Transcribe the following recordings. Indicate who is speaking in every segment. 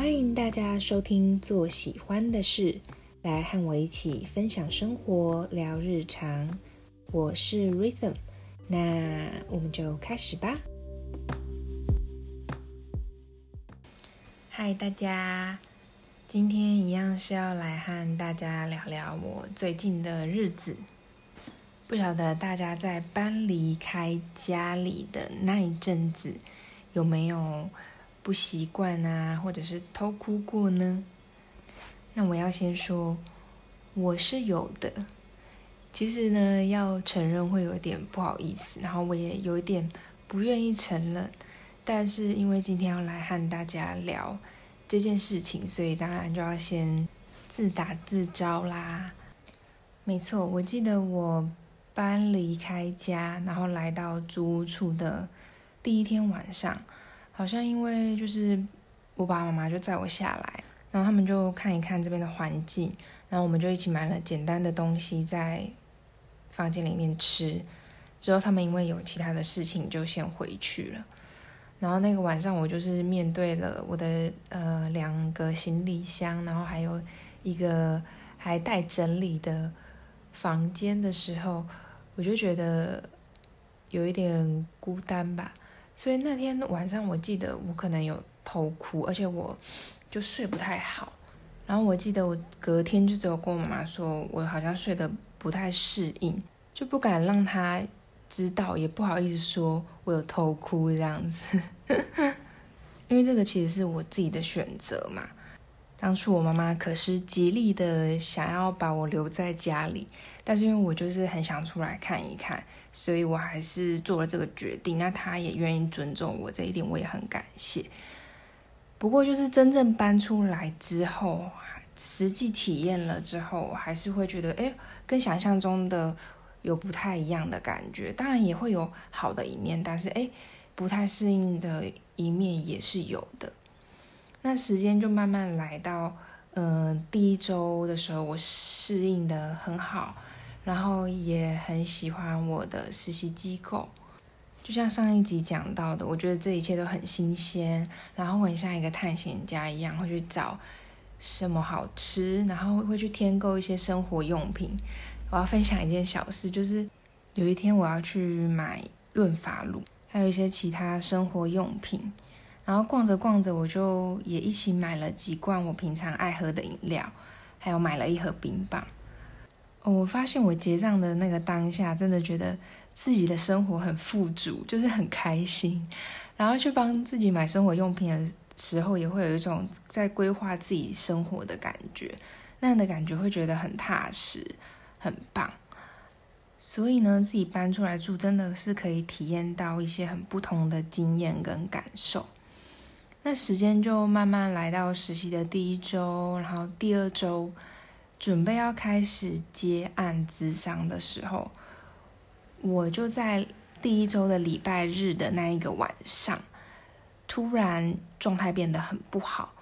Speaker 1: 欢迎大家收听《做喜欢的事》，来和我一起分享生活、聊日常。我是 Rhythm，那我们就开始吧。嗨，大家，今天一样是要来和大家聊聊我最近的日子。不晓得大家在搬离开家里的那一阵子，有没有不习惯啊，或者是偷哭过呢？那我要先说，我是有的。其实呢，要承认会有点不好意思，然后我也有一点不愿意承认。但是因为今天要来和大家聊这件事情，所以当然就要先自打自招啦。没错，我记得我。搬离开家，然后来到租屋处的第一天晚上，好像因为就是我爸爸妈妈就载我下来，然后他们就看一看这边的环境，然后我们就一起买了简单的东西在房间里面吃。之后他们因为有其他的事情就先回去了。然后那个晚上我就是面对了我的呃两个行李箱，然后还有一个还待整理的房间的时候。我就觉得有一点孤单吧，所以那天晚上我记得我可能有偷哭，而且我就睡不太好。然后我记得我隔天就只有跟我妈妈说，我好像睡得不太适应，就不敢让她知道，也不好意思说我有偷哭这样子，因为这个其实是我自己的选择嘛。当初我妈妈可是极力的想要把我留在家里，但是因为我就是很想出来看一看，所以我还是做了这个决定。那她也愿意尊重我这一点，我也很感谢。不过就是真正搬出来之后，实际体验了之后，还是会觉得，哎，跟想象中的有不太一样的感觉。当然也会有好的一面，但是哎，不太适应的一面也是有的。那时间就慢慢来到，嗯，第一周的时候，我适应的很好，然后也很喜欢我的实习机构。就像上一集讲到的，我觉得这一切都很新鲜，然后我很像一个探险家一样，会去找什么好吃，然后会去添购一些生活用品。我要分享一件小事，就是有一天我要去买润发露，还有一些其他生活用品。然后逛着逛着，我就也一起买了几罐我平常爱喝的饮料，还有买了一盒冰棒。我发现我结账的那个当下，真的觉得自己的生活很富足，就是很开心。然后去帮自己买生活用品的时候，也会有一种在规划自己生活的感觉，那样的感觉会觉得很踏实，很棒。所以呢，自己搬出来住，真的是可以体验到一些很不同的经验跟感受。那时间就慢慢来到实习的第一周，然后第二周准备要开始接案资商的时候，我就在第一周的礼拜日的那一个晚上，突然状态变得很不好。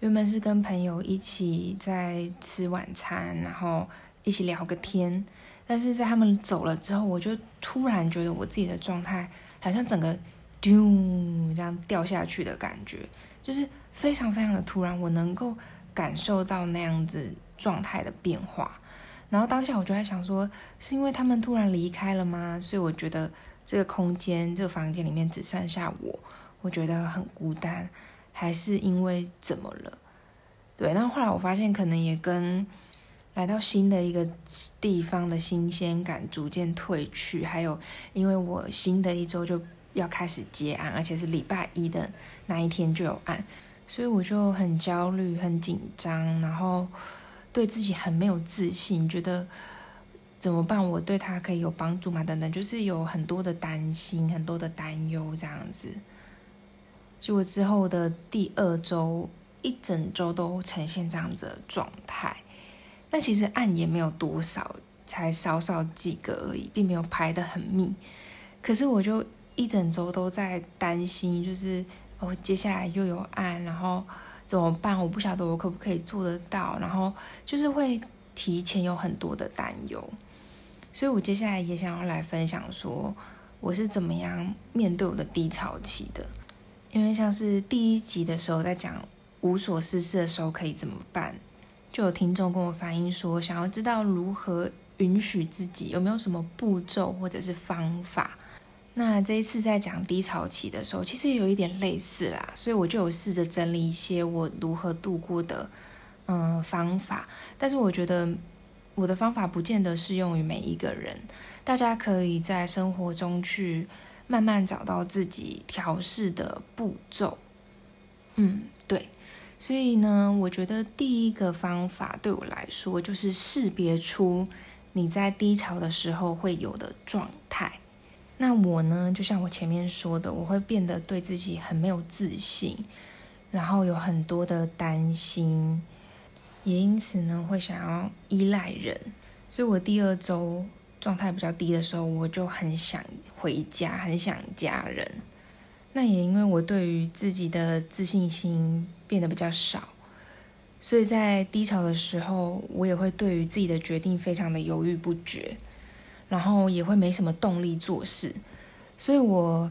Speaker 1: 原本是跟朋友一起在吃晚餐，然后一起聊个天，但是在他们走了之后，我就突然觉得我自己的状态好像整个。丢，这样掉下去的感觉，就是非常非常的突然，我能够感受到那样子状态的变化。然后当下我就在想说，是因为他们突然离开了吗？所以我觉得这个空间、这个房间里面只剩下我，我觉得很孤单，还是因为怎么了？对，然后后来我发现，可能也跟来到新的一个地方的新鲜感逐渐褪去，还有因为我新的一周就。要开始接案，而且是礼拜一的那一天就有案，所以我就很焦虑、很紧张，然后对自己很没有自信，觉得怎么办？我对他可以有帮助吗？等等，就是有很多的担心、很多的担忧这样子。结果之后的第二周，一整周都呈现这样子的状态。但其实案也没有多少，才少少几个而已，并没有排得很密。可是我就。一整周都在担心，就是哦，接下来又有案，然后怎么办？我不晓得我可不可以做得到，然后就是会提前有很多的担忧，所以我接下来也想要来分享说我是怎么样面对我的低潮期的，因为像是第一集的时候在讲无所事事的时候可以怎么办？就有听众跟我反映说，想要知道如何允许自己，有没有什么步骤或者是方法？那这一次在讲低潮期的时候，其实也有一点类似啦，所以我就有试着整理一些我如何度过的嗯方法。但是我觉得我的方法不见得适用于每一个人，大家可以在生活中去慢慢找到自己调试的步骤。嗯，对。所以呢，我觉得第一个方法对我来说就是识别出你在低潮的时候会有的状态。那我呢，就像我前面说的，我会变得对自己很没有自信，然后有很多的担心，也因此呢，会想要依赖人。所以我第二周状态比较低的时候，我就很想回家，很想家人。那也因为我对于自己的自信心变得比较少，所以在低潮的时候，我也会对于自己的决定非常的犹豫不决。然后也会没什么动力做事，所以我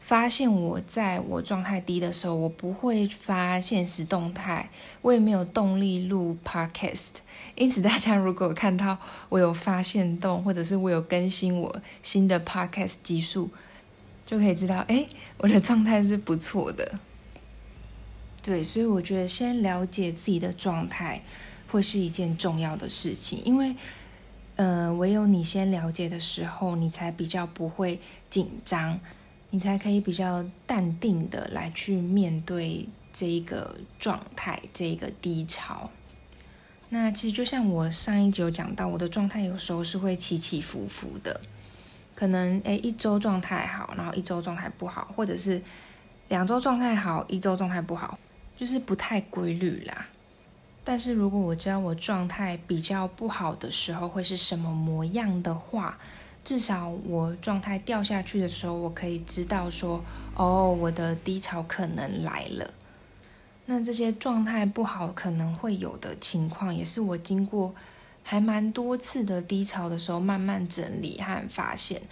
Speaker 1: 发现我在我状态低的时候，我不会发现实动态，我也没有动力录 podcast。因此，大家如果看到我有发现动，或者是我有更新我新的 podcast 集数，就可以知道，哎，我的状态是不错的。对，所以我觉得先了解自己的状态会是一件重要的事情，因为。呃，唯有你先了解的时候，你才比较不会紧张，你才可以比较淡定的来去面对这一个状态，这一个低潮。那其实就像我上一集有讲到，我的状态有时候是会起起伏伏的，可能诶一周状态好，然后一周状态不好，或者是两周状态好，一周状态不好，就是不太规律啦。但是如果我知道我状态比较不好的时候会是什么模样的话，至少我状态掉下去的时候，我可以知道说，哦，我的低潮可能来了。那这些状态不好可能会有的情况，也是我经过还蛮多次的低潮的时候慢慢整理和发现。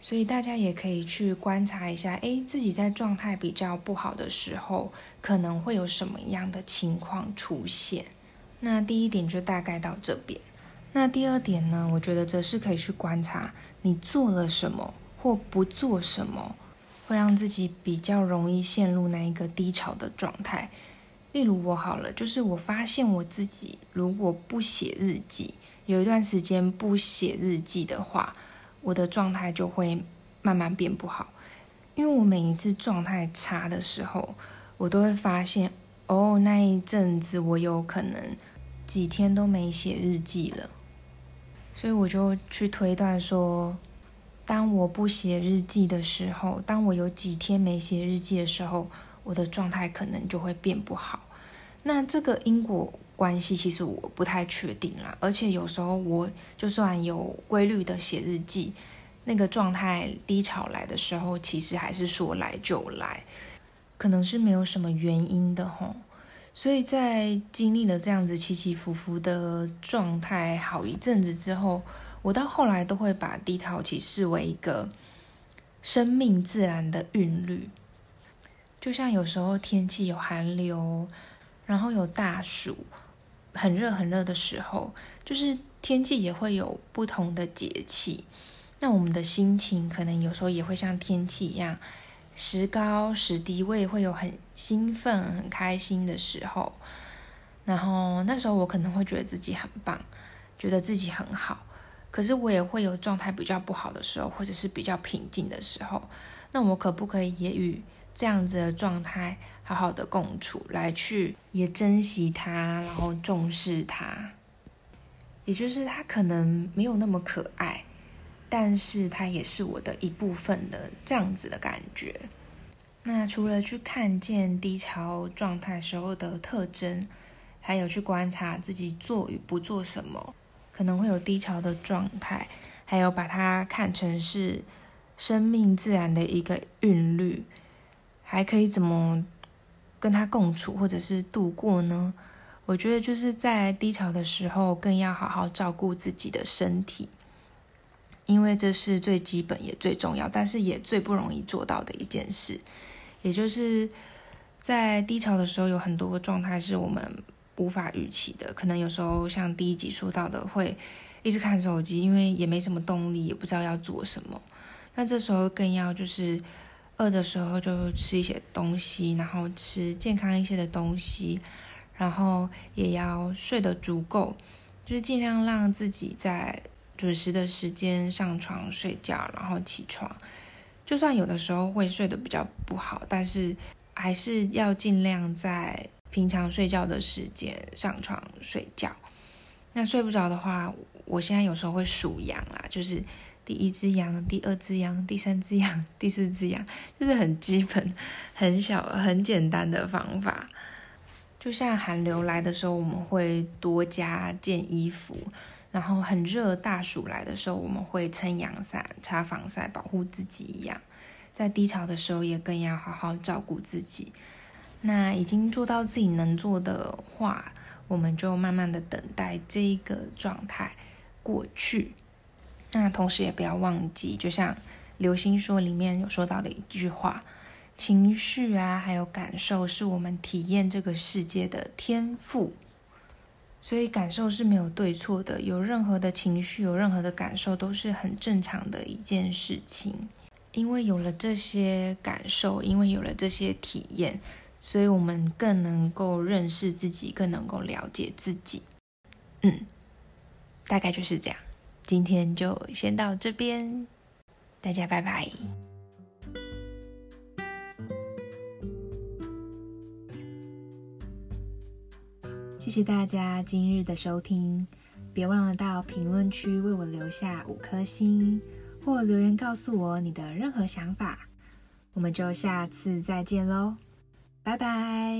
Speaker 1: 所以大家也可以去观察一下，诶，自己在状态比较不好的时候，可能会有什么样的情况出现。那第一点就大概到这边。那第二点呢，我觉得则是可以去观察你做了什么或不做什么，会让自己比较容易陷入那一个低潮的状态。例如我好了，就是我发现我自己如果不写日记，有一段时间不写日记的话。我的状态就会慢慢变不好，因为我每一次状态差的时候，我都会发现，哦，那一阵子我有可能几天都没写日记了，所以我就去推断说，当我不写日记的时候，当我有几天没写日记的时候，我的状态可能就会变不好。那这个因果。关系其实我不太确定啦，而且有时候我就算有规律的写日记，那个状态低潮来的时候，其实还是说来就来，可能是没有什么原因的吼。所以在经历了这样子起起伏伏的状态好一阵子之后，我到后来都会把低潮期视为一个生命自然的韵律，就像有时候天气有寒流，然后有大暑。很热很热的时候，就是天气也会有不同的节气。那我们的心情可能有时候也会像天气一样，时高时低。我也会有很兴奋、很开心的时候。然后那时候我可能会觉得自己很棒，觉得自己很好。可是我也会有状态比较不好的时候，或者是比较平静的时候。那我可不可以也与这样子的状态？好好的共处，来去也珍惜他，然后重视他。也就是他可能没有那么可爱，但是他也是我的一部分的这样子的感觉。那除了去看见低潮状态时候的特征，还有去观察自己做与不做什么，可能会有低潮的状态，还有把它看成是生命自然的一个韵律，还可以怎么？跟他共处，或者是度过呢？我觉得就是在低潮的时候，更要好好照顾自己的身体，因为这是最基本也最重要，但是也最不容易做到的一件事。也就是在低潮的时候，有很多个状态是我们无法预期的，可能有时候像第一集说到的，会一直看手机，因为也没什么动力，也不知道要做什么。那这时候更要就是饿的时候就吃一些东西，然后吃健康一些的东西，然后也要睡得足够，就是尽量让自己在准时的时间上床睡觉，然后起床。就算有的时候会睡得比较不好，但是还是要尽量在平常睡觉的时间上床睡觉。那睡不着的话，我现在有时候会数羊啦，就是。第一只羊，第二只羊，第三只羊，第四只羊，就是很基本、很小、很简单的方法。就像寒流来的时候，我们会多加件衣服；然后很热大暑来的时候，我们会撑阳伞、擦防晒，保护自己一样。在低潮的时候，也更要好好照顾自己。那已经做到自己能做的话，我们就慢慢的等待这一个状态过去。那同时也不要忘记，就像《流星说》里面有说到的一句话：情绪啊，还有感受，是我们体验这个世界的天赋。所以感受是没有对错的，有任何的情绪，有任何的感受，都是很正常的一件事情。因为有了这些感受，因为有了这些体验，所以我们更能够认识自己，更能够了解自己。嗯，大概就是这样。今天就先到这边，大家拜拜。谢谢大家今日的收听，别忘了到评论区为我留下五颗星，或留言告诉我你的任何想法。我们就下次再见喽，拜拜。